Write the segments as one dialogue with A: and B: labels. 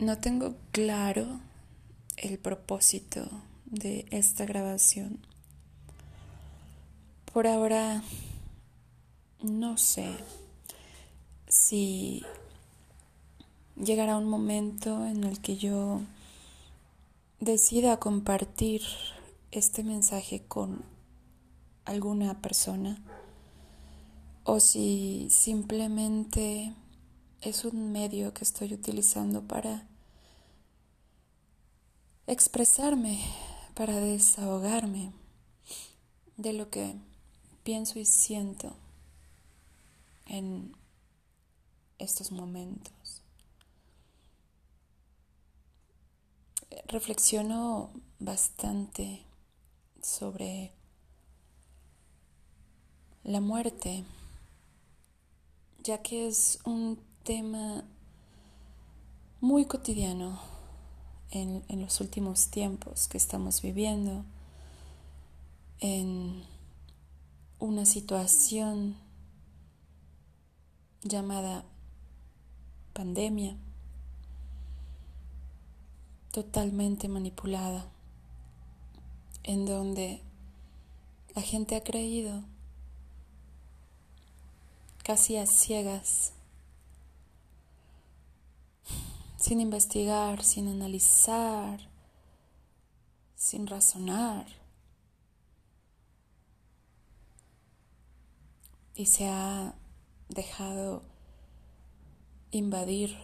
A: No tengo claro el propósito de esta grabación. Por ahora no sé si llegará un momento en el que yo decida compartir este mensaje con alguna persona o si simplemente es un medio que estoy utilizando para expresarme, para desahogarme de lo que pienso y siento en estos momentos. Reflexiono bastante sobre la muerte, ya que es un tema muy cotidiano en, los últimos tiempos que estamos viviendo, en una situación llamada pandemia, totalmente manipulada, en donde la gente ha creído casi a ciegas sin investigar, sin analizar, sin razonar. Y se ha dejado invadir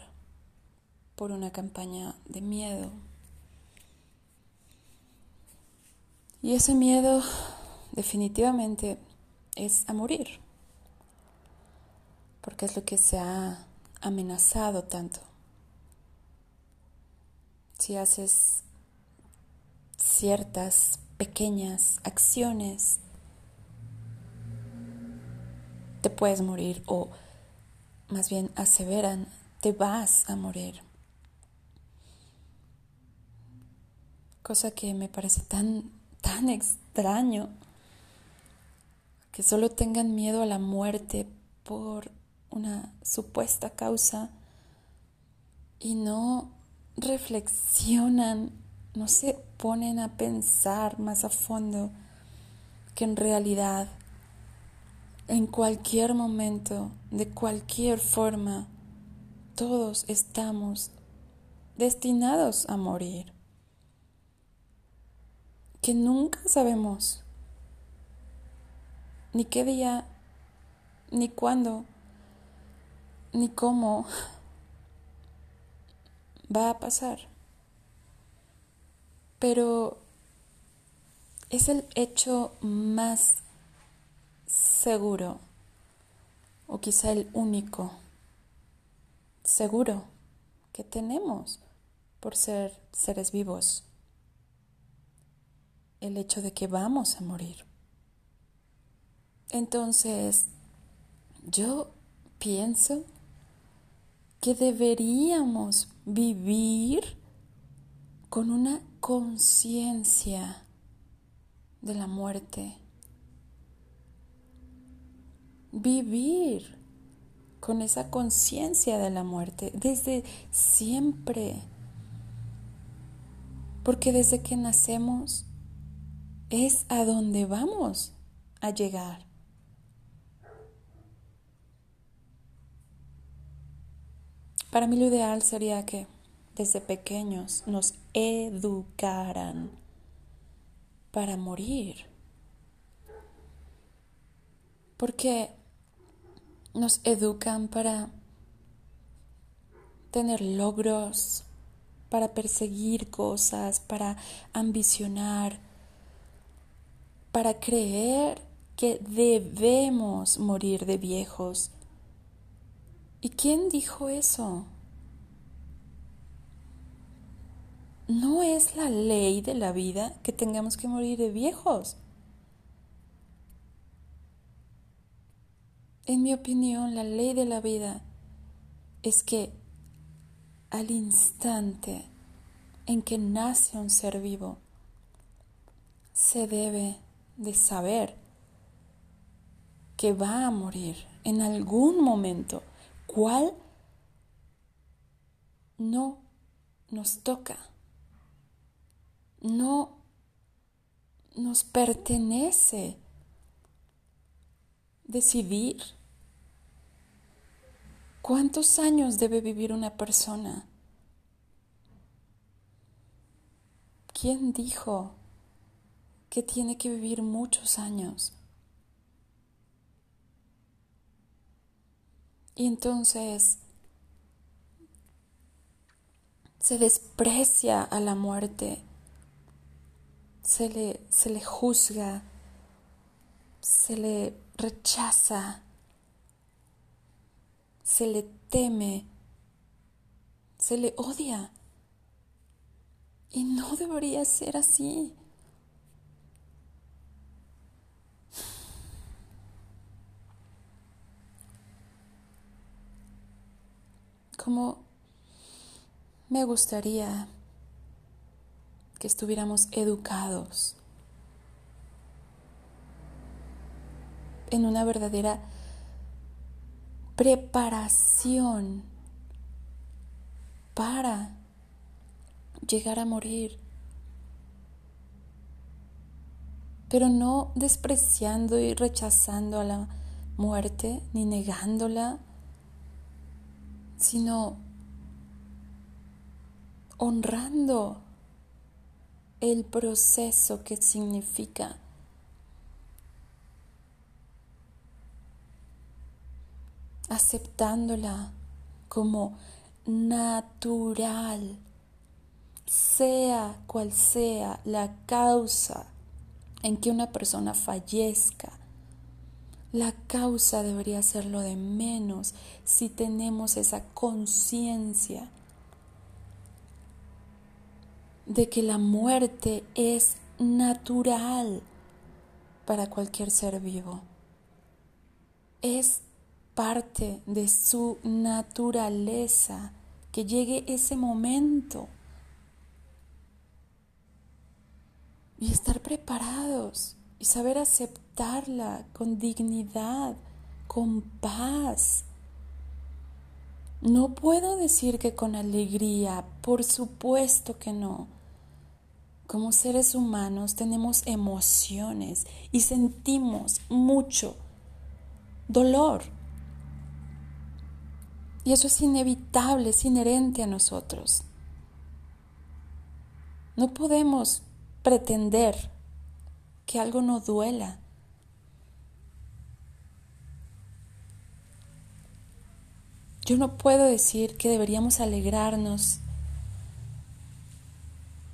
A: por una campaña de miedo. Y ese miedo definitivamente es a morir, porque es lo que se ha amenazado tanto si haces ciertas pequeñas acciones, te puedes morir o más bien aseveran, te vas a morir. Cosa que me parece tan, tan extraño, que solo tengan miedo a la muerte por una supuesta causa y no reflexionan, no se ponen a pensar más a fondo que en realidad en cualquier momento, de cualquier forma, todos estamos destinados a morir. Que nunca sabemos ni qué día, ni cuándo, ni cómo va a pasar. Pero es el hecho más seguro, o quizá el único seguro que tenemos por ser seres vivos. El hecho de que vamos a morir. Entonces, yo pienso que deberíamos vivir con una conciencia de la muerte. Vivir con esa conciencia de la muerte desde siempre. Porque desde que nacemos es a donde vamos a llegar. Para mí lo ideal sería que desde pequeños nos educaran para morir. Porque nos educan para tener logros, para perseguir cosas, para ambicionar, para creer que debemos morir de viejos ¿Y quién dijo eso? No es la ley de la vida que tengamos que morir de viejos. En mi opinión, la ley de la vida es que al instante en que nace un ser vivo, se debe de saber que va a morir en algún momento ¿Cuál? No nos toca. No nos pertenece decidir cuántos años debe vivir una persona. ¿Quién dijo que tiene que vivir muchos años? Y entonces se desprecia a la muerte, se le, se le juzga, se le rechaza, se le teme, se le odia. Y no debería ser así. Como me gustaría que estuviéramos educados en una verdadera preparación para llegar a morir. Pero no despreciando y rechazando a la muerte, ni negándola, sino honrando el proceso que significa aceptándola como natural, sea cual sea la causa en que una persona fallezca. La causa debería ser lo de menos si tenemos esa conciencia de que la muerte es natural para cualquier ser vivo. Es parte de su naturaleza que llegue ese momento y estar preparados y saber con dignidad, con paz. No puedo decir que con alegría, por supuesto que no. Como seres humanos tenemos emociones y sentimos mucho dolor. Y eso es inevitable, es inherente a nosotros. No podemos pretender que algo no duela. Yo no puedo decir que deberíamos alegrarnos.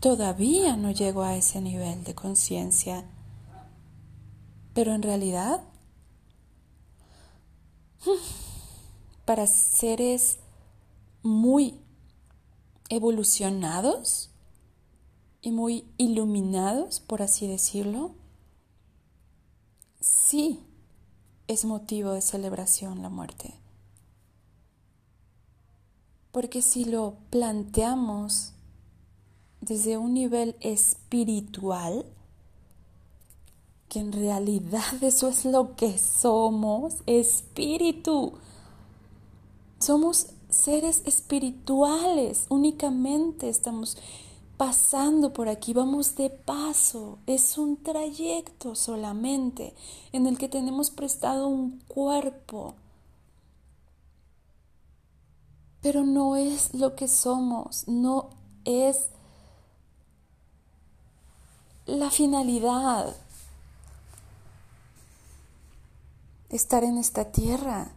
A: Todavía no llego a ese nivel de conciencia. Pero en realidad para seres muy evolucionados y muy iluminados, por así decirlo, sí es motivo de celebración la muerte. Porque si lo planteamos desde un nivel espiritual, que en realidad eso es lo que somos, espíritu, somos seres espirituales, únicamente estamos pasando por aquí, vamos de paso, es un trayecto solamente en el que tenemos prestado un cuerpo, pero no es lo que somos, no es la finalidad estar en esta tierra.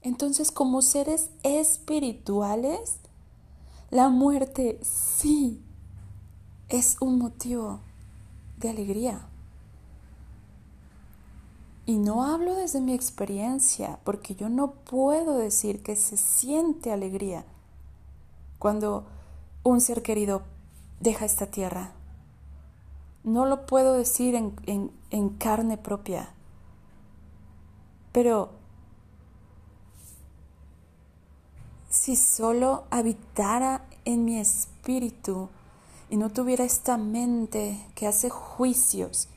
A: Entonces, como seres espirituales, la muerte sí es un motivo de alegría. Y no hablo desde mi experiencia, porque yo no puedo decir que se siente alegría cuando un ser querido deja esta tierra. No lo puedo decir en, en carne propia. Pero si solo habitara en mi espíritu y no tuviera esta mente que hace juicios,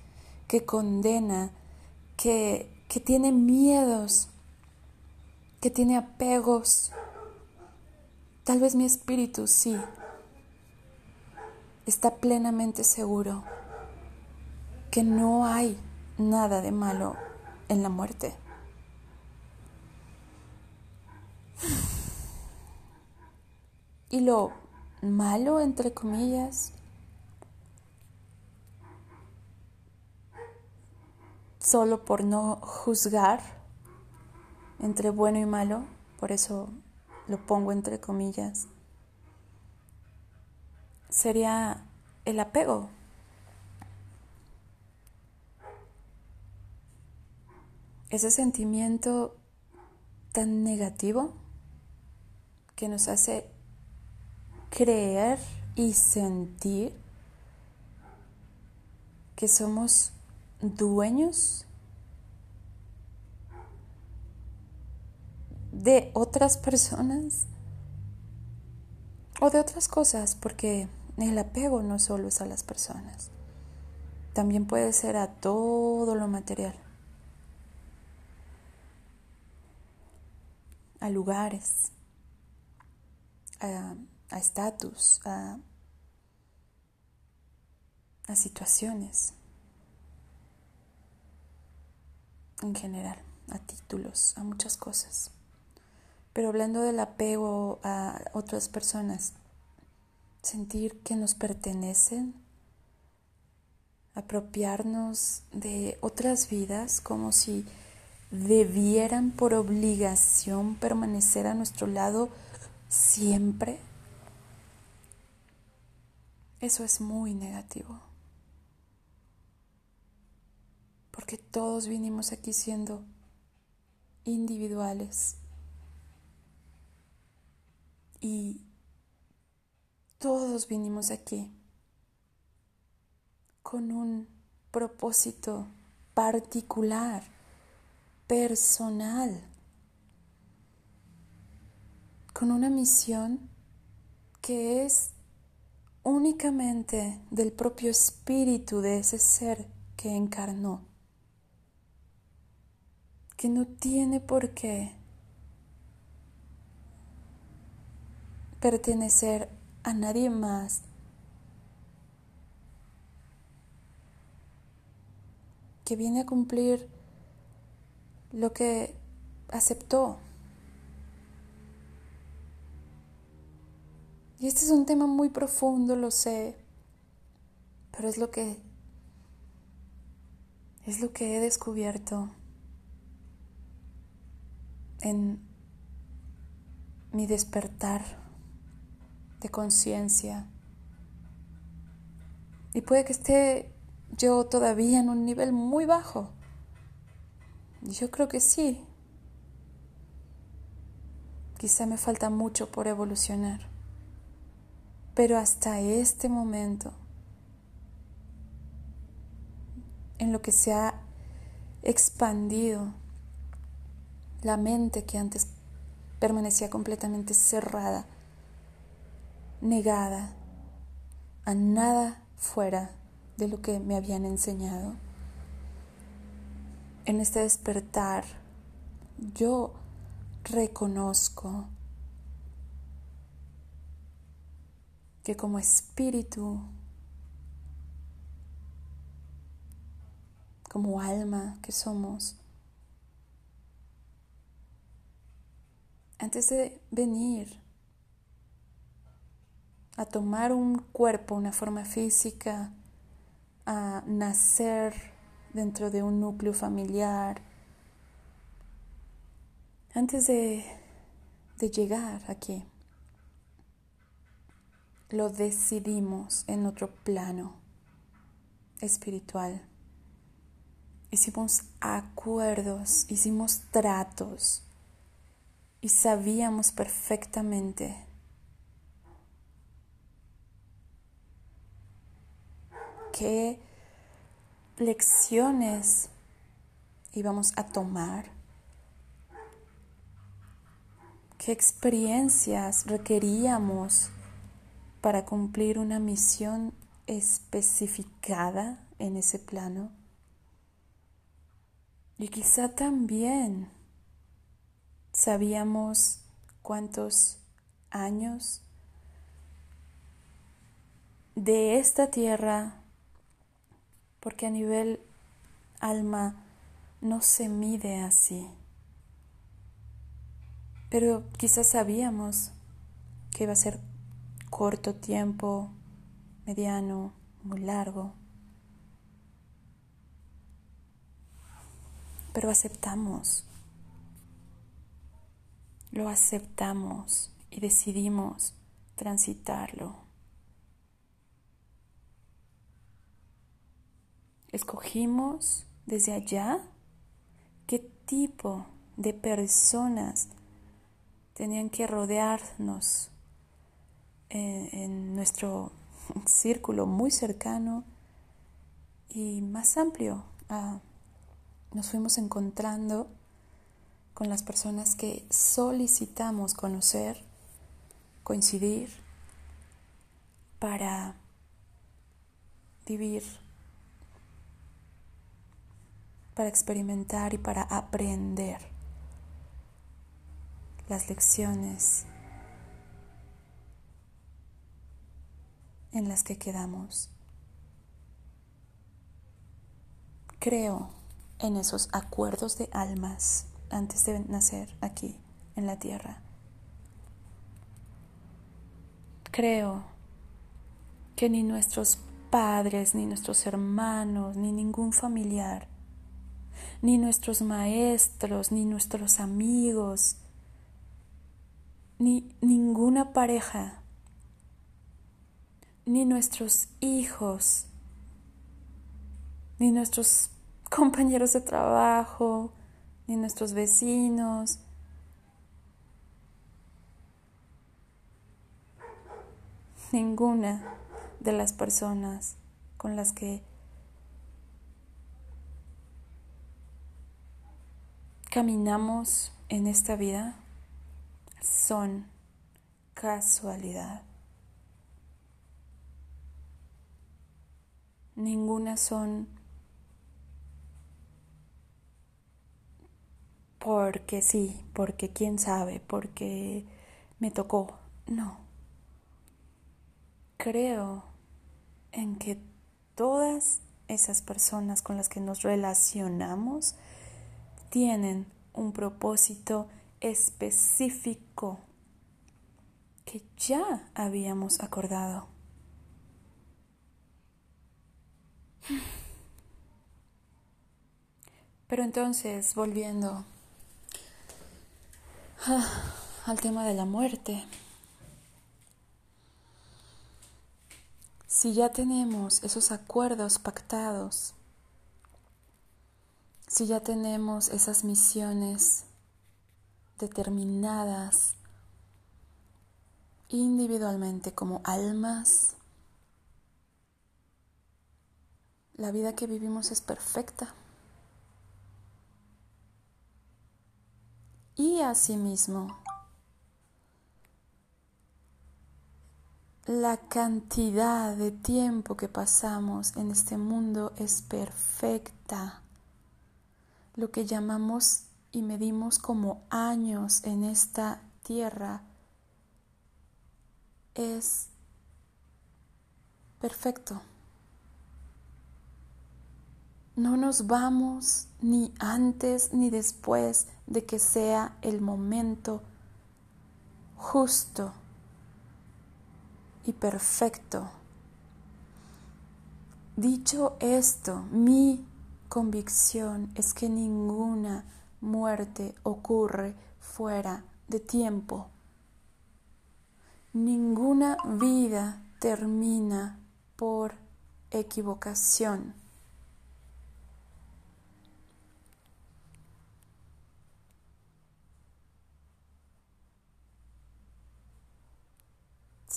A: que condena, que, que tiene miedos, que tiene apegos, Tal vez mi espíritu sí está plenamente seguro que no hay nada de malo en la muerte. Y lo malo, entre comillas, solo por no juzgar entre bueno y malo, por eso lo pongo entre comillas, sería el apego. Ese sentimiento tan negativo que nos hace creer y sentir que somos dueños de otras personas o de otras cosas, porque el apego no solo es a las personas, también puede ser a todo lo material, a lugares, a estatus, a, a situaciones en general, a títulos, a muchas cosas. Pero hablando del apego a otras personas, sentir que nos pertenecen, apropiarnos de otras vidas como si debieran por obligación permanecer a nuestro lado siempre, eso es muy negativo. Porque todos vinimos aquí siendo individuales. Y todos vinimos aquí con un propósito particular, personal, con una misión que es únicamente del propio espíritu de ese ser que encarnó, que no tiene por qué pertenecer a nadie más. que viene a cumplir lo que aceptó. Y este es un tema muy profundo, lo sé, pero es lo que es lo que he descubierto en mi despertar de conciencia. Y puede que esté yo todavía en un nivel muy bajo. Yo creo que sí. Quizá me falta mucho por evolucionar. Pero hasta este momento, en lo que se ha expandido la mente que antes permanecía completamente cerrada, negada a nada fuera de lo que me habían enseñado. En este despertar, yo reconozco que como espíritu, como alma que somos, antes de venir a tomar un cuerpo, una forma física, a nacer dentro de un núcleo familiar, antes de, de llegar aquí, lo decidimos en otro plano espiritual. Hicimos acuerdos, hicimos tratos y sabíamos perfectamente qué lecciones íbamos a tomar, qué experiencias requeríamos para cumplir una misión especificada en ese plano. Y quizá también sabíamos cuántos años de esta tierra, porque a nivel alma no se mide así. Pero quizás sabíamos que iba a ser corto tiempo, mediano, muy largo. Pero aceptamos, lo aceptamos y decidimos transitarlo. Escogimos desde allá qué tipo de personas tenían que rodearnos en, nuestro círculo muy cercano y más amplio. Ah, nos fuimos encontrando con las personas que solicitamos conocer, coincidir, para vivir, para experimentar y para aprender las lecciones en las que quedamos. Creo en esos acuerdos de almas antes de nacer aquí en la tierra. Creo que ni nuestros padres, ni nuestros hermanos, ni ningún familiar, ni nuestros maestros, ni nuestros amigos, ni ninguna pareja ni nuestros hijos, ni nuestros compañeros de trabajo, ni nuestros vecinos. Ninguna de las personas con las que caminamos en esta vida son casualidad. Ninguna son porque sí, porque quién sabe, porque me tocó. No. Creo en que todas esas personas con las que nos relacionamos tienen un propósito específico que ya habíamos acordado. Pero entonces, volviendo al tema de la muerte, si ya tenemos esos acuerdos pactados, si ya tenemos esas misiones determinadas individualmente como almas, La vida que vivimos es perfecta. Y asimismo, la cantidad de tiempo que pasamos en este mundo es perfecta. Lo que llamamos y medimos como años en esta tierra es perfecto. No nos vamos ni antes ni después de que sea el momento justo y perfecto. Dicho esto, mi convicción es que ninguna muerte ocurre fuera de tiempo. Ninguna vida termina por equivocación.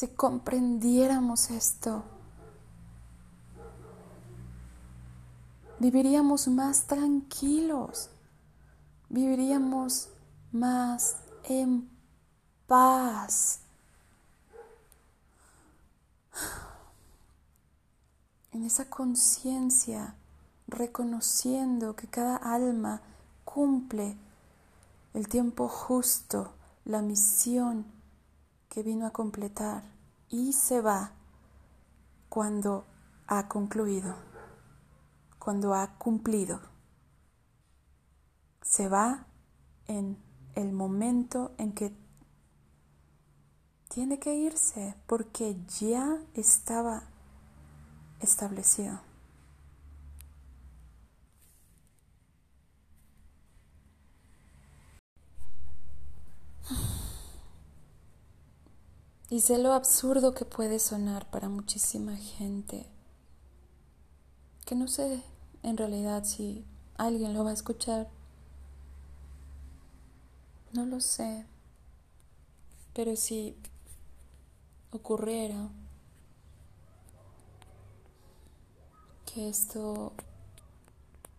A: Si comprendiéramos esto, viviríamos más tranquilos, viviríamos más en paz. En esa conciencia, reconociendo que cada alma cumple el tiempo justo, la misión que vino a completar y se va cuando ha concluido, cuando ha cumplido. Se va en el momento en que tiene que irse porque ya estaba establecido. Y sé lo absurdo que puede sonar para muchísima gente, que no sé en realidad si alguien lo va a escuchar. No lo sé, pero si ocurriera que esto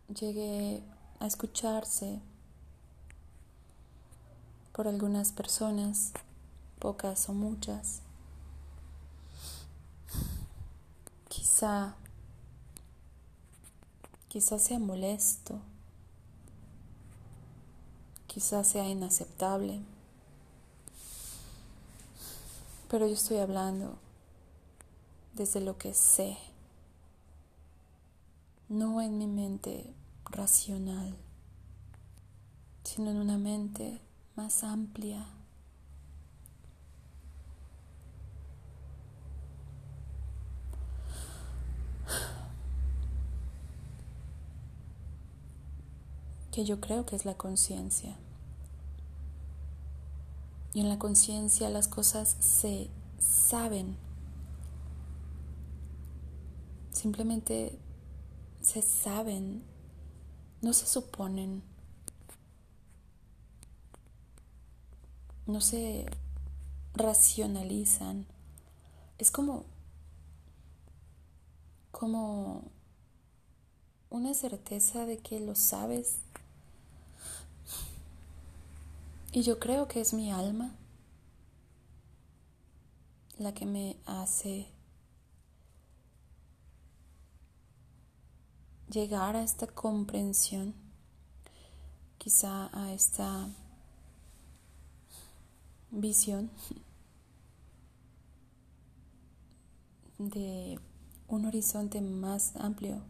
A: llegue a escucharse por algunas personas, pocas o muchas. Quizá, quizá sea molesto, quizá sea inaceptable, pero yo estoy hablando desde lo que sé, no en mi mente racional, sino en una mente más amplia que yo creo que es la conciencia. Y en la conciencia las cosas se saben. Simplemente se saben, no se suponen, no se racionalizan. Es como como una certeza de que lo sabes y yo creo que es mi alma la que me hace llegar a esta comprensión, quizá a esta visión de un horizonte más amplio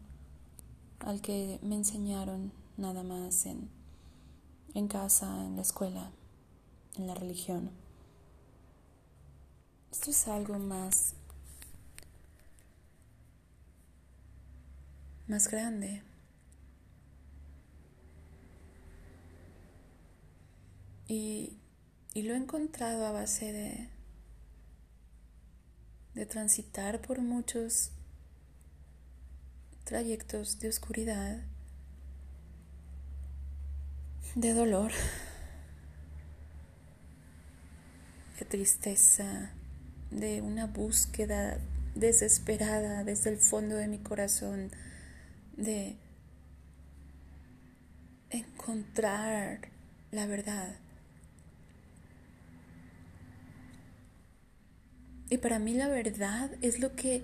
A: al que me enseñaron nada más en en casa, en la escuela, en la religión. Esto es algo más más grande. Y, y, lo he encontrado a base de, de transitar por muchos trayectos de oscuridad de dolor, de tristeza, de una búsqueda desesperada desde el fondo de mi corazón de encontrar la verdad. Y para mí la verdad es lo que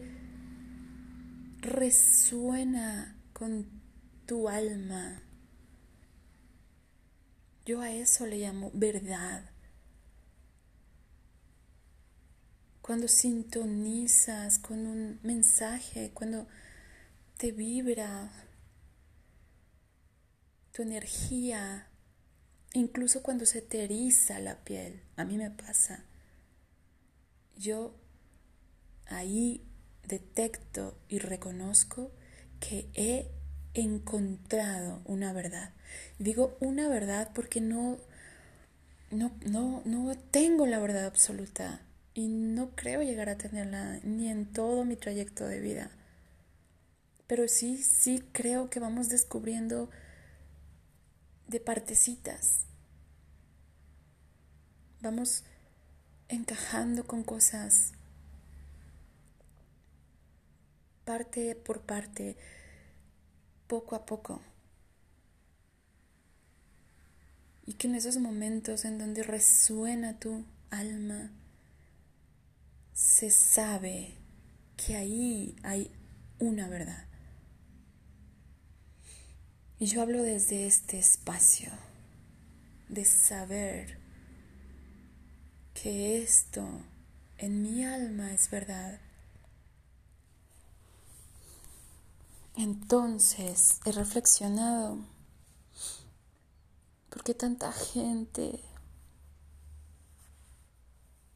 A: resuena con tu alma. Yo a eso le llamo verdad. Cuando sintonizas con un mensaje, cuando te vibra tu energía, incluso cuando se te la piel, a mí me pasa. Yo ahí detecto y reconozco que he encontrado una verdad. Digo una verdad porque no, no, no, no tengo la verdad absoluta y no creo llegar a tenerla ni en todo mi trayecto de vida. Pero sí, sí creo que vamos descubriendo de partecitas. Vamos encajando con cosas parte por parte poco a poco. Y que en esos momentos en donde resuena tu alma, se sabe que ahí hay una verdad. Y yo hablo desde este espacio de saber que esto en mi alma es verdad, entonces he reflexionado por qué tanta gente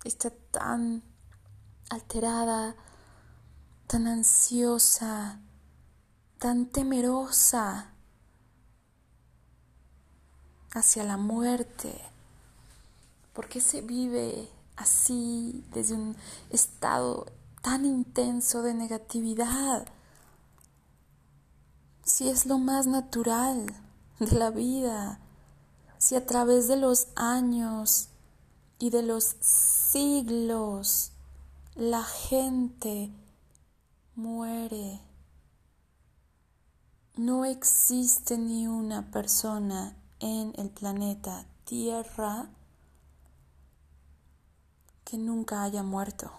A: está tan alterada, tan ansiosa, tan temerosa hacia la muerte? ¿Por qué se vive así desde un estado tan intenso de negatividad? Si es lo más natural de la vida, si a través de los años y de los siglos la gente muere. No existe ni una persona en el planeta Tierra que nunca haya muerto.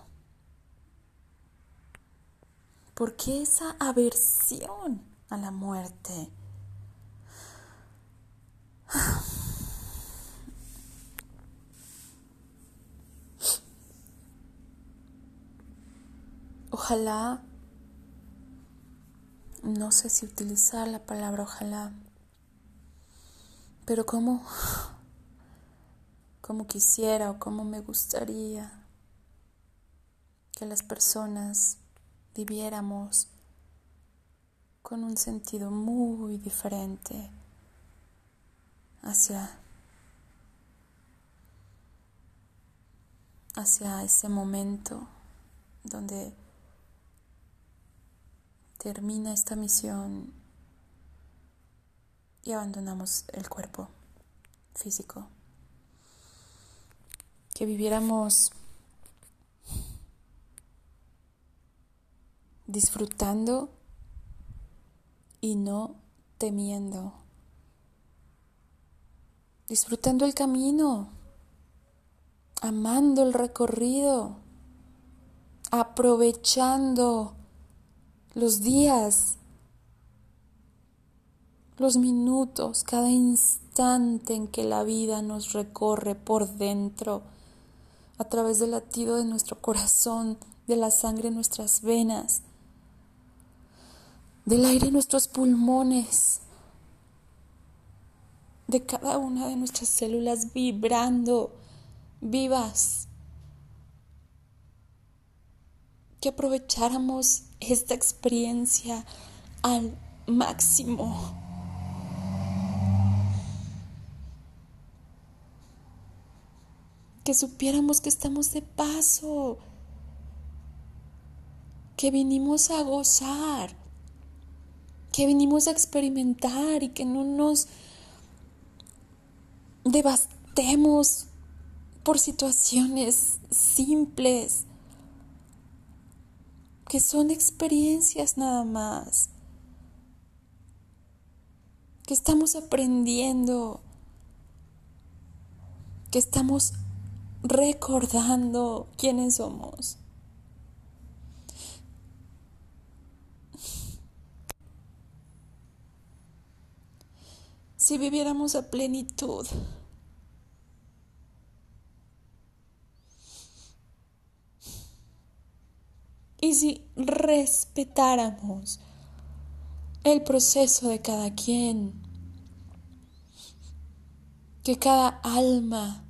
A: ¿Por qué esa aversión a la muerte? Ojalá, no sé si utilizar la palabra ojalá, pero como, como quisiera o como me gustaría que las personas viviéramos con un sentido muy diferente hacia hacia ese momento donde termina esta misión y abandonamos el cuerpo físico. Que viviéramos disfrutando y no temiendo. Disfrutando el camino, amando el recorrido, aprovechando los días, los minutos, cada instante en que la vida nos recorre por dentro, a través del latido de nuestro corazón, de la sangre en nuestras venas, del aire en nuestros pulmones, de cada una de nuestras células vibrando, vivas. Que aprovecháramos esta experiencia al máximo. Que supiéramos que estamos de paso, que vinimos a gozar, que vinimos a experimentar y que no nos devastemos por situaciones simples que son experiencias nada más, que estamos aprendiendo, que estamos recordando quiénes somos. Si viviéramos a plenitud, y si respetáramos el proceso de cada quien, que cada alma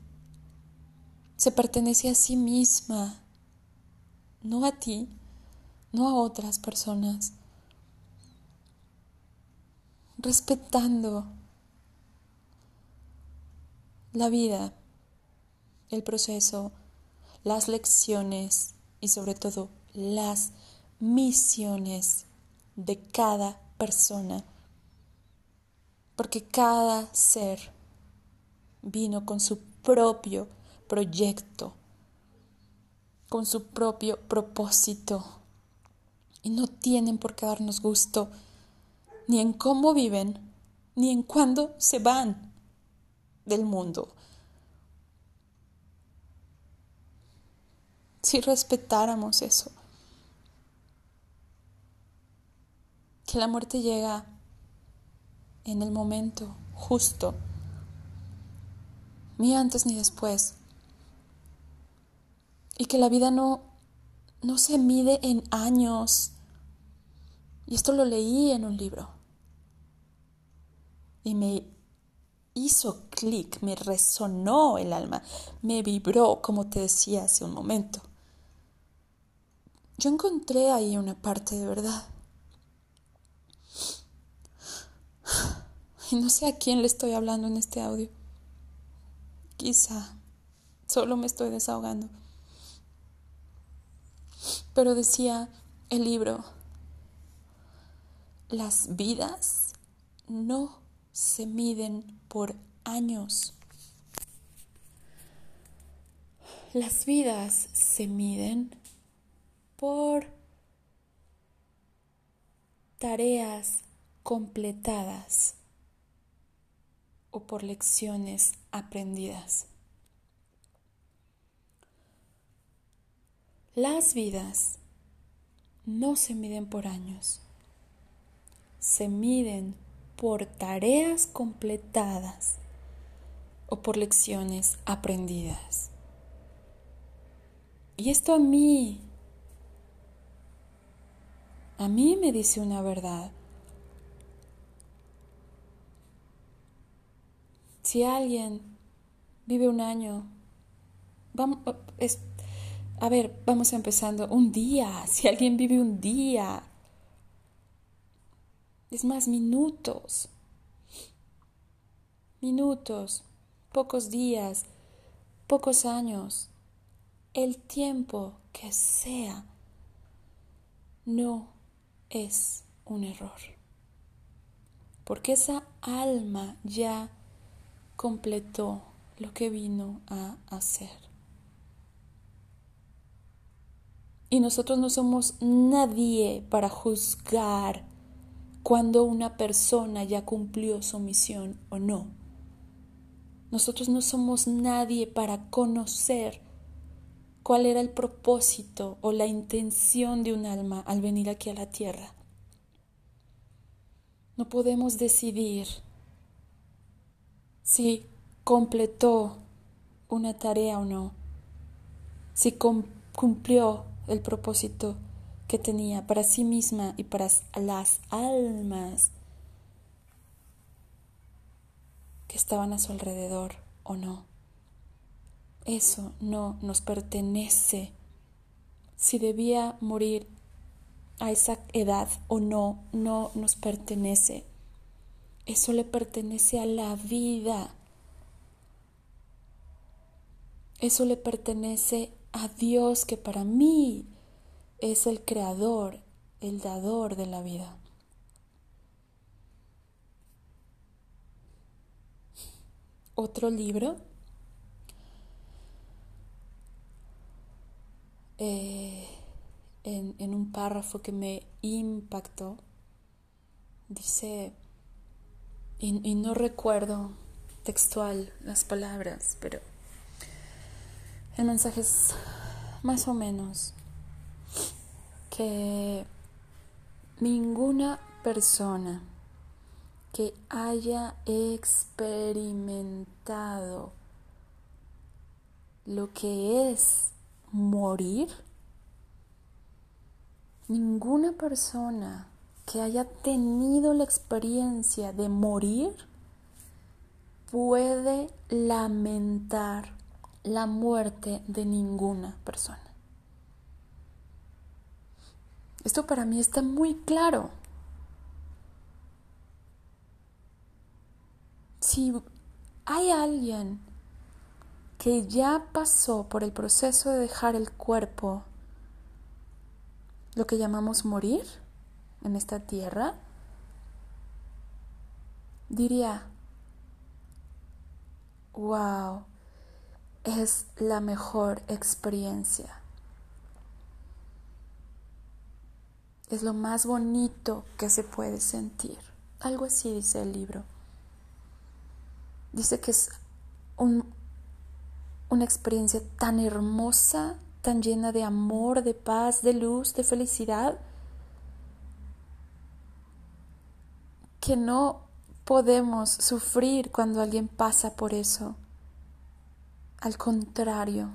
A: se pertenece a sí misma, no a ti, no a otras personas, respetando la vida, el proceso, las lecciones y sobre todo las misiones de cada persona, porque cada ser vino con su propio proyecto, con su propio propósito, y no tienen por qué darnos gusto ni en cómo viven, ni en cuándo se van del mundo. Si respetáramos eso, que la muerte llega en el momento justo, ni antes ni después, y que la vida no, no se mide en años. Y esto lo leí en un libro. Y me hizo clic, me resonó el alma, me vibró, como te decía hace un momento. Yo encontré ahí una parte de verdad. Y no sé a quién le estoy hablando en este audio. Quizá solo me estoy desahogando. Pero decía el libro, las vidas no se miden por años. Las vidas se miden por tareas completadas o por lecciones aprendidas. Las vidas no se miden por años, se miden por tareas completadas o por lecciones aprendidas. Y esto a mí, a mí me dice una verdad. Si alguien vive un año, vamos, a ver, vamos empezando, un día, si alguien vive un día, es más, minutos, minutos, pocos días, pocos años, el tiempo que sea, no es un error. Porque esa alma ya completó lo que vino a hacer. Y nosotros no somos nadie para juzgar cuando una persona ya cumplió su misión o no. Nosotros no somos nadie para conocer cuál era el propósito o la intención de un alma al venir aquí a la tierra. No podemos decidir si completó una tarea o no, si cumplió el propósito que tenía para sí misma y para las almas que estaban a su alrededor o no. Eso no nos pertenece. Si debía morir a esa edad o no, no nos pertenece. Eso le pertenece a la vida. Eso le pertenece a Dios que para mí es el creador, el dador de la vida. Otro libro eh, en, un párrafo que me impactó, dice, y no recuerdo textual las palabras, pero el mensaje es más o menos que ninguna persona que haya experimentado lo que es morir, ninguna persona que haya tenido la experiencia de morir puede lamentar la muerte de ninguna persona. Esto para mí está muy claro. Si hay alguien que ya pasó por el proceso de dejar el cuerpo, lo que llamamos morir en esta tierra, diría, wow, es la mejor experiencia. Es lo más bonito que se puede sentir. Algo así dice el libro. Dice que es una experiencia tan hermosa, tan llena de amor, de paz, de luz, de felicidad, que no podemos sufrir cuando alguien pasa por eso. Al contrario,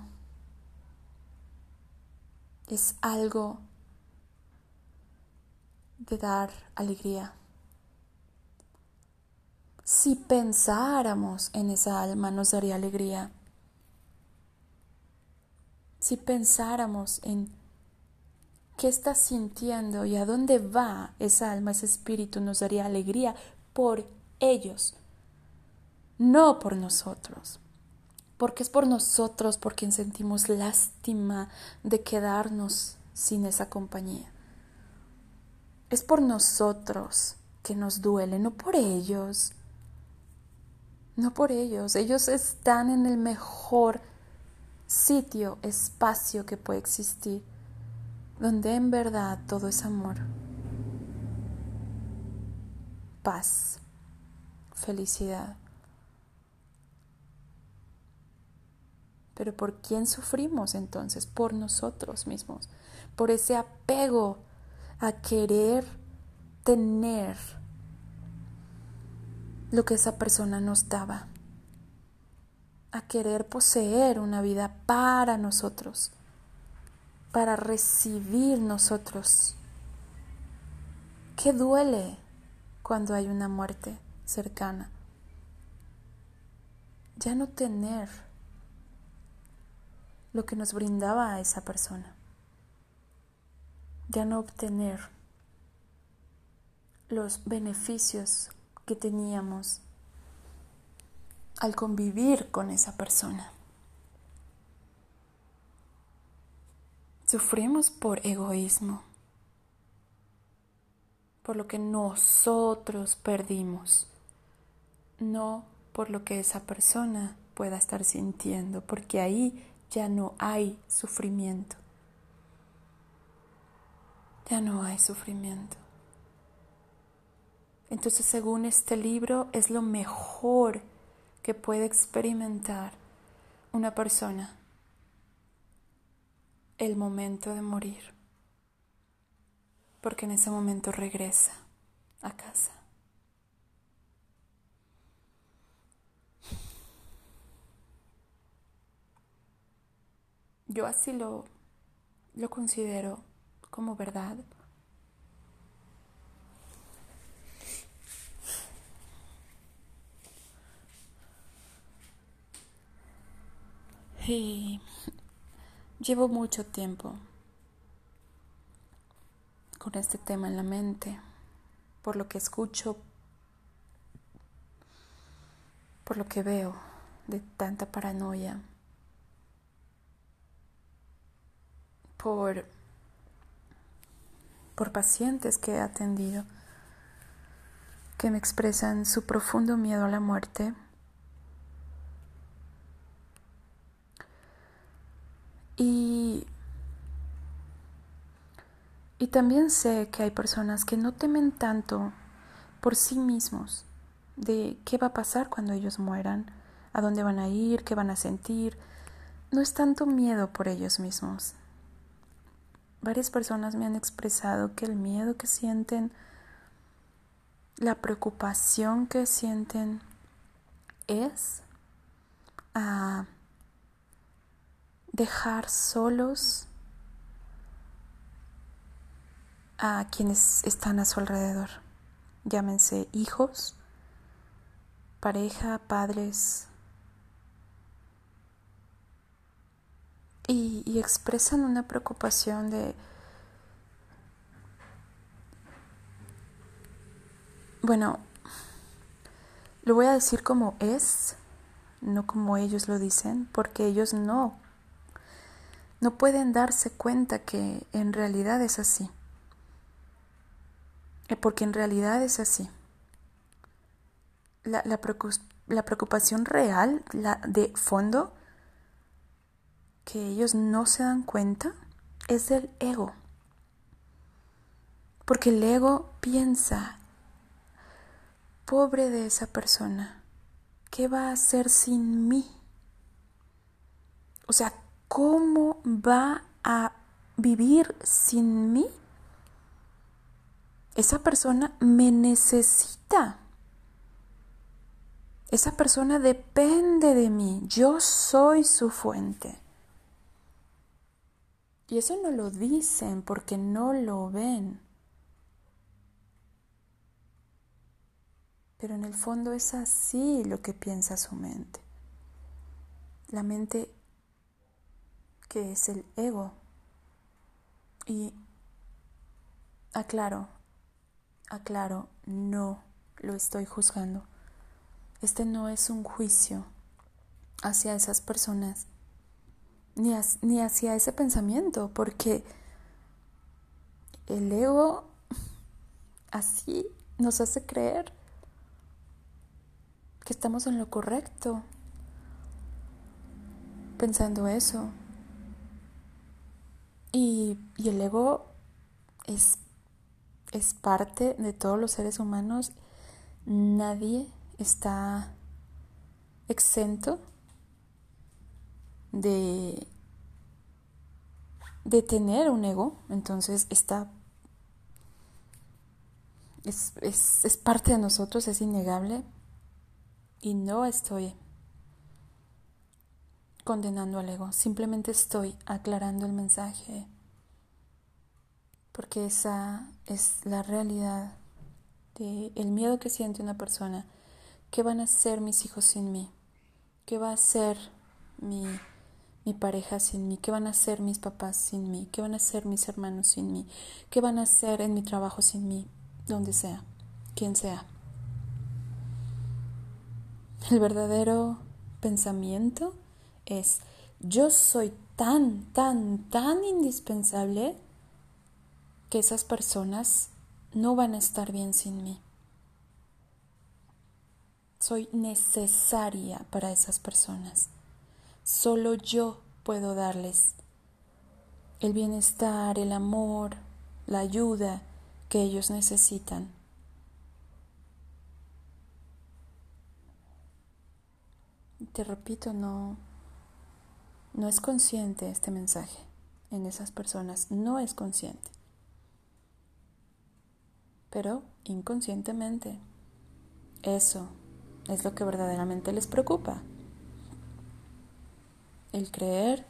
A: es algo de dar alegría. Si pensáramos en esa alma nos daría alegría. Si pensáramos en qué está sintiendo y a dónde va esa alma, ese espíritu, nos daría alegría por ellos, no por nosotros. Porque es por nosotros por quien sentimos lástima de quedarnos sin esa compañía. Es por nosotros que nos duele, no por ellos. No por ellos. Ellos están en el mejor sitio, espacio que puede existir, donde en verdad todo es amor, paz, felicidad. Pero ¿por quién sufrimos entonces? Por nosotros mismos, por ese apego a querer tener lo que esa persona nos daba, a querer poseer una vida para nosotros, para recibir nosotros. ¿Qué duele cuando hay una muerte cercana? Ya no tener lo que nos brindaba a esa persona. Ya no obtener los beneficios que teníamos al convivir con esa persona. Sufrimos por egoísmo, por lo que nosotros perdimos, no por lo que esa persona pueda estar sintiendo, porque ahí ya no hay sufrimiento. Ya no hay sufrimiento. Entonces, según este libro, es lo mejor que puede experimentar una persona el momento de morir, porque en ese momento regresa a casa. Yo así lo, lo considero como verdad. Y llevo mucho tiempo con este tema en la mente, por lo que escucho, por lo que veo de tanta paranoia. por, por pacientes que he atendido que me expresan su profundo miedo a la muerte. Y, y también sé que hay personas que no temen tanto por sí mismos de qué va a pasar cuando ellos mueran, a dónde van a ir, qué van a sentir. No es tanto miedo por ellos mismos, Varias personas me han expresado que el miedo que sienten, la preocupación que sienten es a dejar solos a quienes están a su alrededor. Llámense hijos, pareja, padres, y, expresan una preocupación de, bueno, lo voy a decir como es, no como ellos lo dicen, porque ellos no, no pueden darse cuenta que en realidad es así. Eh, porque en realidad es así. La, la, la preocupación real, la de fondo, que ellos no se dan cuenta es del ego. Porque el ego piensa, pobre de esa persona, ¿qué va a hacer sin mí? O sea, ¿cómo va a vivir sin mí? Esa persona me necesita. Esa persona depende de mí. Yo soy su fuente. Y eso no lo dicen porque no lo ven. Pero en el fondo es así lo que piensa su mente. La mente que es el ego. Y aclaro, aclaro, no lo estoy juzgando. Este no es un juicio hacia esas personas, ni, ni hacia ese pensamiento, porque el ego así nos hace creer que estamos en lo correcto, pensando eso. Y, y el ego es, es parte de todos los seres humanos. Nadie está exento de, de tener un ego, entonces está es, es, es, parte de nosotros, es innegable y no estoy condenando al ego, simplemente estoy aclarando el mensaje porque esa es la realidad de el miedo que siente una persona. ¿Qué van a hacer mis hijos sin mí? ¿Qué va a hacer mi mi pareja sin mí? ¿Qué van a hacer mis papás sin mí? ¿Qué van a hacer mis hermanos sin mí? ¿Qué van a hacer en mi trabajo sin mí? Donde sea, quien sea. El verdadero pensamiento es, yo soy tan, tan, tan indispensable que esas personas no van a estar bien sin mí. Soy necesaria para esas personas. Solo yo puedo darles el bienestar, el amor, la ayuda que ellos necesitan. Te repito, no, no es consciente este mensaje en esas personas, no es consciente. Pero inconscientemente, eso es lo que verdaderamente les preocupa el creer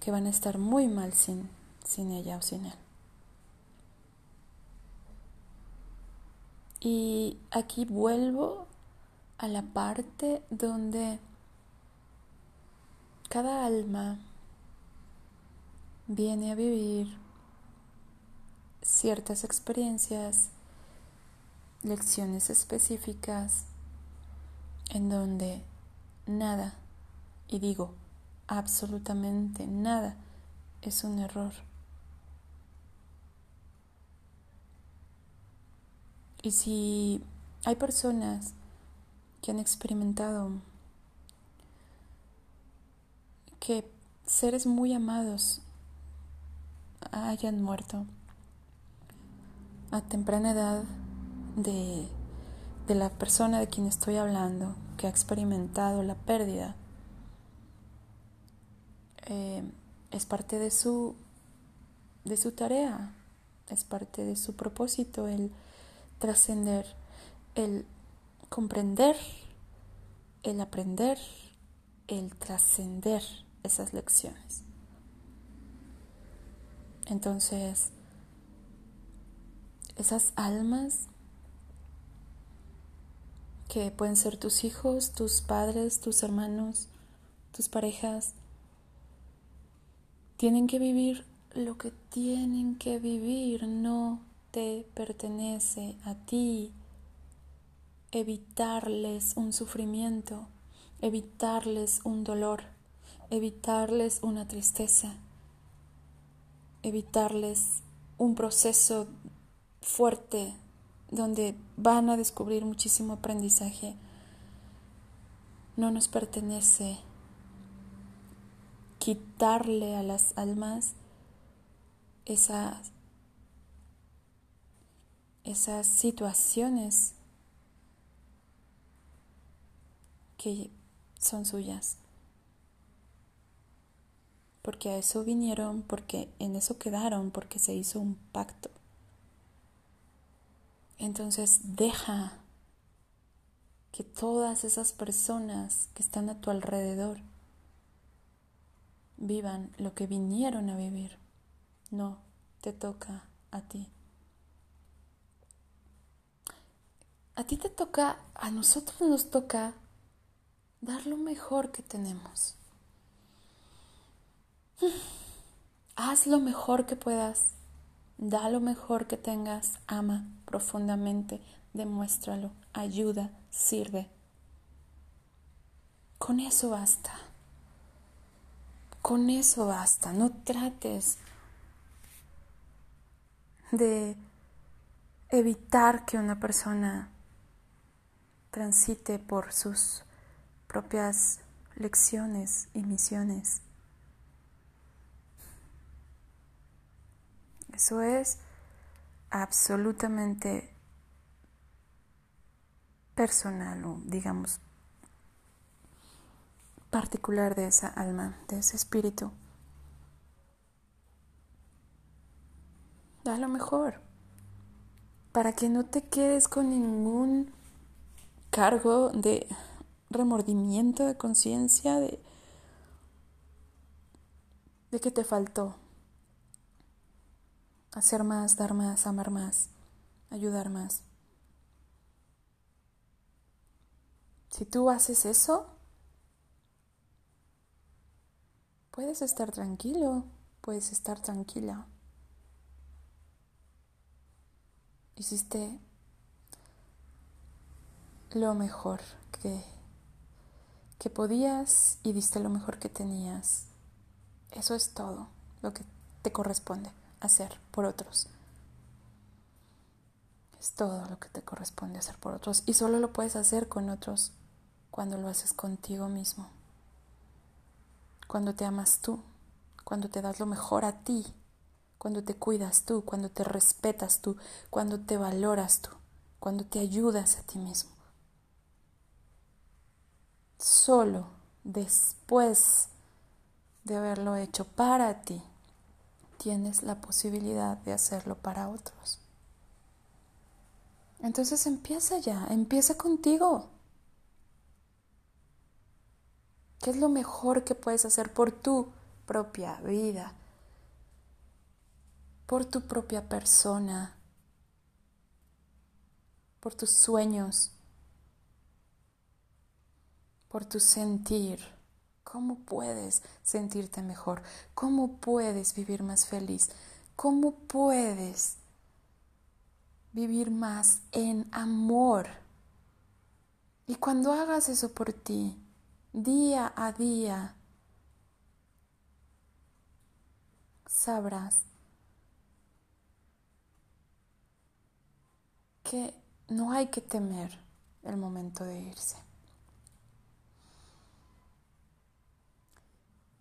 A: que van a estar muy mal sin, sin ella o sin él. Y aquí vuelvo a la parte donde cada alma viene a vivir ciertas experiencias, lecciones específicas, en donde nada, y digo absolutamente nada, es un error. Y si hay personas que han experimentado que seres muy amados hayan muerto a temprana edad de, de la persona de quien estoy hablando, que ha experimentado la pérdida, eh, es parte de su, de su tarea, es parte de su propósito el trascender, el comprender, el aprender, el trascender esas lecciones. Entonces, esas almas que pueden ser tus hijos, tus padres, tus hermanos, tus parejas, tienen que vivir lo que tienen que vivir, no te pertenece a ti. Evitarles un sufrimiento, evitarles un dolor, evitarles una tristeza, evitarles un proceso fuerte donde van a descubrir muchísimo aprendizaje, no nos pertenece quitarle a las almas esas, esas situaciones que son suyas. Porque a eso vinieron, porque en eso quedaron, porque se hizo un pacto. Entonces deja que todas esas personas que están a tu alrededor vivan lo que vinieron a vivir. No, te toca a ti. A ti te toca, a nosotros nos toca dar lo mejor que tenemos. Haz lo mejor que puedas. Da lo mejor que tengas. Ama profundamente. Demuéstralo. Ayuda. Sirve. Con eso basta. Con eso basta. No trates de evitar que una persona transite por sus propias lecciones y misiones. Eso es absolutamente personal o digamos particular de esa alma, de ese espíritu. Da lo mejor para que no te quedes con ningún cargo de remordimiento, de conciencia, de, de que te faltó hacer más, dar más, amar más, ayudar más. Si tú haces eso, puedes estar tranquilo, puedes estar tranquila. Hiciste lo mejor que, que podías y diste lo mejor que tenías. Eso es todo lo que te corresponde hacer por otros. Es todo lo que te corresponde hacer por otros y solo lo puedes hacer con otros cuando lo haces contigo mismo. Cuando te amas tú, cuando te das lo mejor a ti, cuando te cuidas tú, cuando te respetas tú, cuando te valoras tú, cuando te ayudas a ti mismo. Solo después de haberlo hecho para ti, tienes la posibilidad de hacerlo para otros. Entonces empieza ya, empieza contigo. ¿Qué es lo mejor que puedes hacer por tu propia vida? Por tu propia persona, por tus sueños, por tu sentir. ¿Cómo puedes sentirte mejor? ¿Cómo puedes vivir más feliz? ¿Cómo puedes vivir más en amor? Y cuando hagas eso por ti, día a día, sabrás que no hay que temer el momento de irse.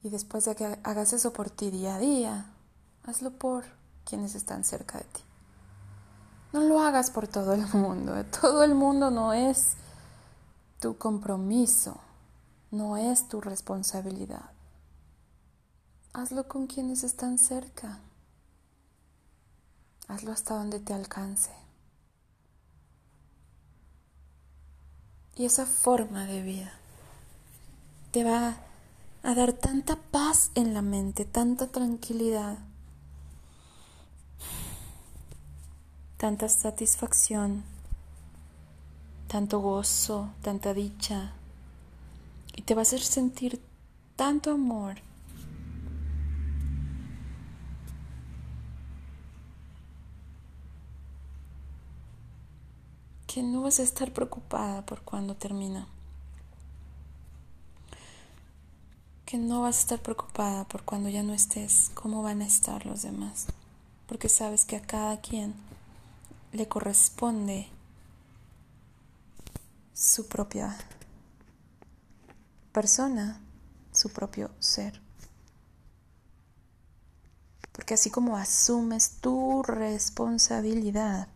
A: Y después de que hagas eso por ti día a día, hazlo por quienes están cerca de ti. No lo hagas por todo el mundo. Todo el mundo no es tu compromiso, no es tu responsabilidad. Hazlo con quienes están cerca. Hazlo hasta donde te alcance. Y esa forma de vida te va a dar tanta paz en la mente, tanta tranquilidad, tanta satisfacción, tanto gozo, tanta dicha, y te va a hacer sentir tanto amor. que no vas a estar preocupada por cuando termina. Que no vas a estar preocupada por cuando ya no estés, cómo van a estar los demás, porque sabes que a cada quien le corresponde su propia persona, su propio ser. Porque así como asumes tu responsabilidad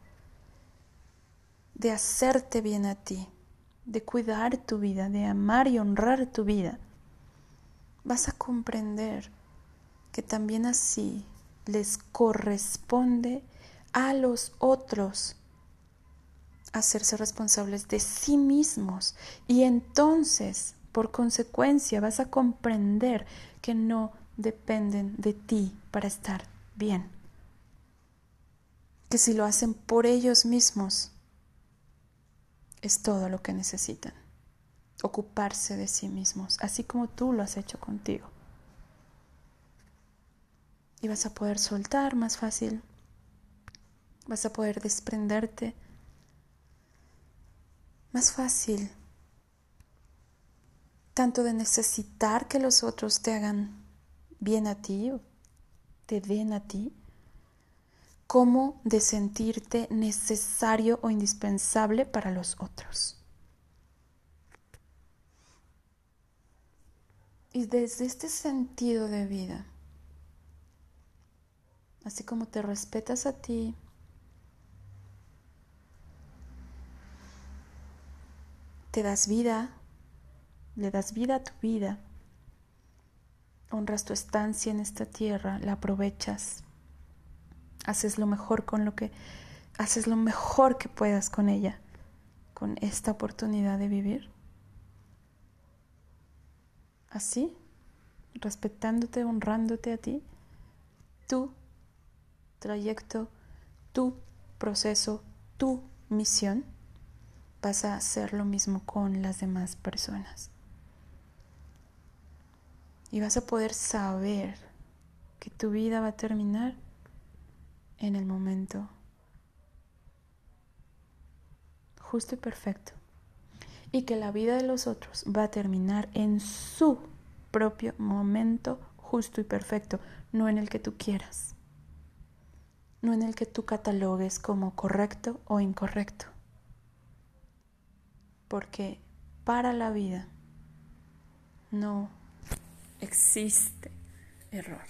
A: de hacerte bien a ti, de cuidar tu vida, de amar y honrar tu vida, vas a comprender que también así les corresponde a los otros hacerse responsables de sí mismos y entonces por consecuencia vas a comprender que no dependen de ti para estar bien. Que si lo hacen por ellos mismos, es todo lo que necesitan. Ocuparse de sí mismos, así como tú lo has hecho contigo. Y vas a poder soltar más fácil. Vas a poder desprenderte más fácil. Tanto de necesitar que los otros te hagan bien a ti te den a ti, como de sentirte necesario o indispensable para los otros. Y desde este sentido de vida, así como te respetas a ti, te das vida, le das vida a tu vida, honras tu estancia en esta tierra, la aprovechas, haces lo mejor con lo que, haces lo mejor que puedas con ella, con esta oportunidad de vivir. Así, respetándote, honrándote a ti, tu trayecto, tu proceso, tu misión vas a hacer lo mismo con las demás personas. Y vas a poder saber que tu vida va a terminar en el momento justo y perfecto. Y que la vida de los otros va a terminar en su propio momento justo y perfecto, no en el que tú quieras, no en el que tú catalogues como correcto o incorrecto porque para la vida no existe error.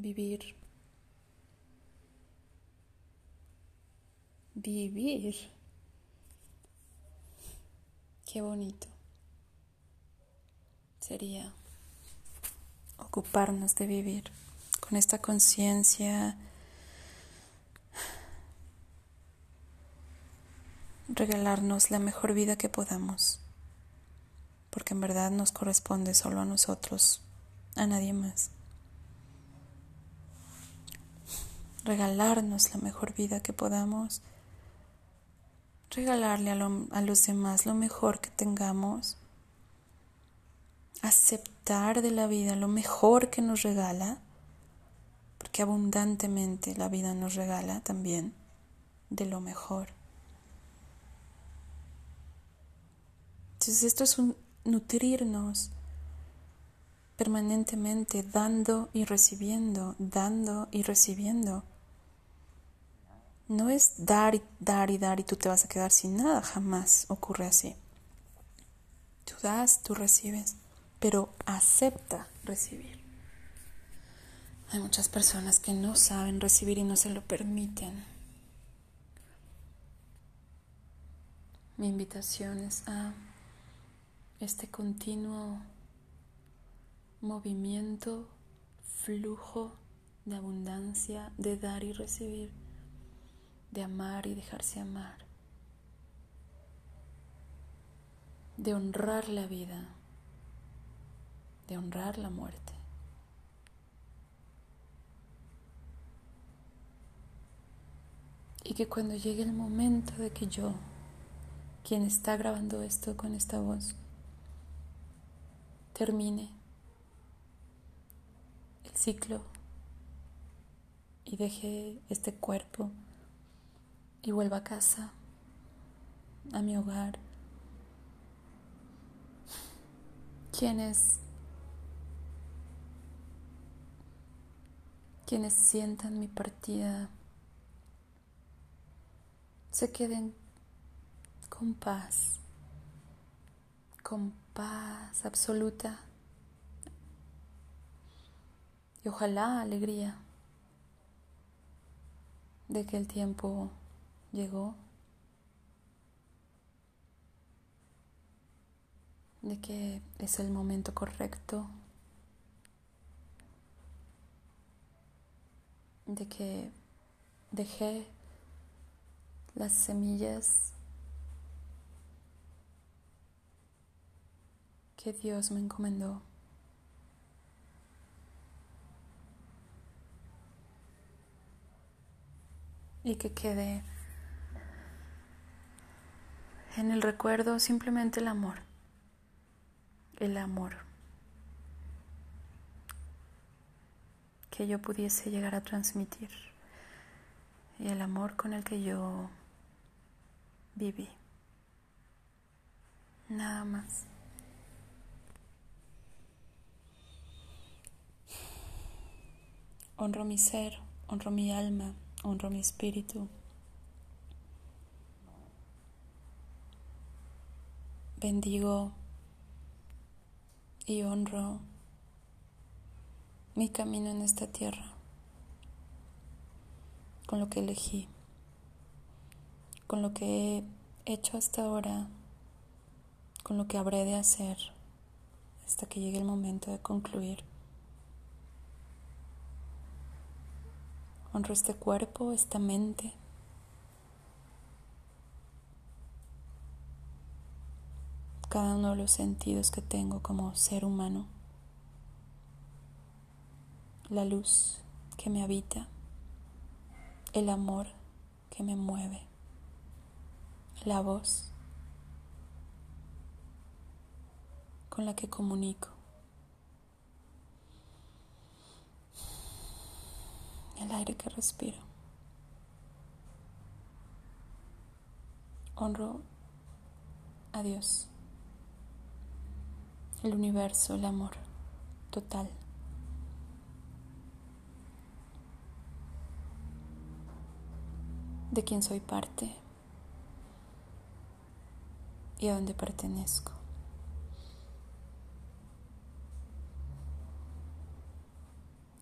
A: Vivir. Vivir. Qué bonito sería ocuparnos de vivir con esta conciencia, regalarnos la mejor vida que podamos, porque en verdad nos corresponde solo a nosotros, a nadie más. Regalarnos la mejor vida que podamos, regalarle a, a los demás lo mejor que tengamos aceptar de la vida lo mejor que nos regala, porque abundantemente la vida nos regala también de lo mejor. Entonces esto es un nutrirnos permanentemente, dando y recibiendo, dando y recibiendo. No es dar y dar y dar y tú te vas a quedar sin nada, jamás ocurre así. Tú das, tú recibes pero acepta recibir. Hay muchas personas que no saben recibir y no se lo permiten. Mi invitación es a este continuo movimiento, flujo de abundancia, de dar y recibir, de amar y dejarse amar, de honrar la vida de honrar la muerte. Y que cuando llegue el momento de que yo, quien está grabando esto con esta voz, termine el ciclo y deje este cuerpo y vuelva a casa, a mi hogar, quienes quienes sientan mi partida se queden con paz, con paz absoluta. Y ojalá alegría de que el tiempo llegó, de que es el momento correcto de que dejé las semillas que Dios me encomendó. Y que quede en el recuerdo simplemente el amor. El amor. Que yo pudiese llegar a transmitir. Y el amor con el que yo viví. Nada más. Honro mi ser, honro mi alma, honro mi espíritu. Bendigo y honro mi camino en esta tierra con lo que elegí, con lo que he hecho hasta ahora, con lo que habré de hacer hasta que llegue el momento de concluir. Honro este cuerpo, esta mente. Cada uno de los sentidos que tengo como ser humano. La luz que me habita. El amor que me mueve. La voz con la que comunico. el aire que respiro. Honro a Dios, el universo, el amor total. de quien soy parte y a donde pertenezco.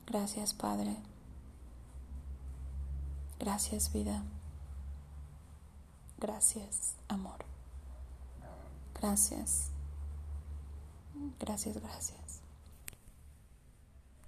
A: Gracias, Padre. Gracias vida. Gracias amor. Gracias. Gracias, gracias.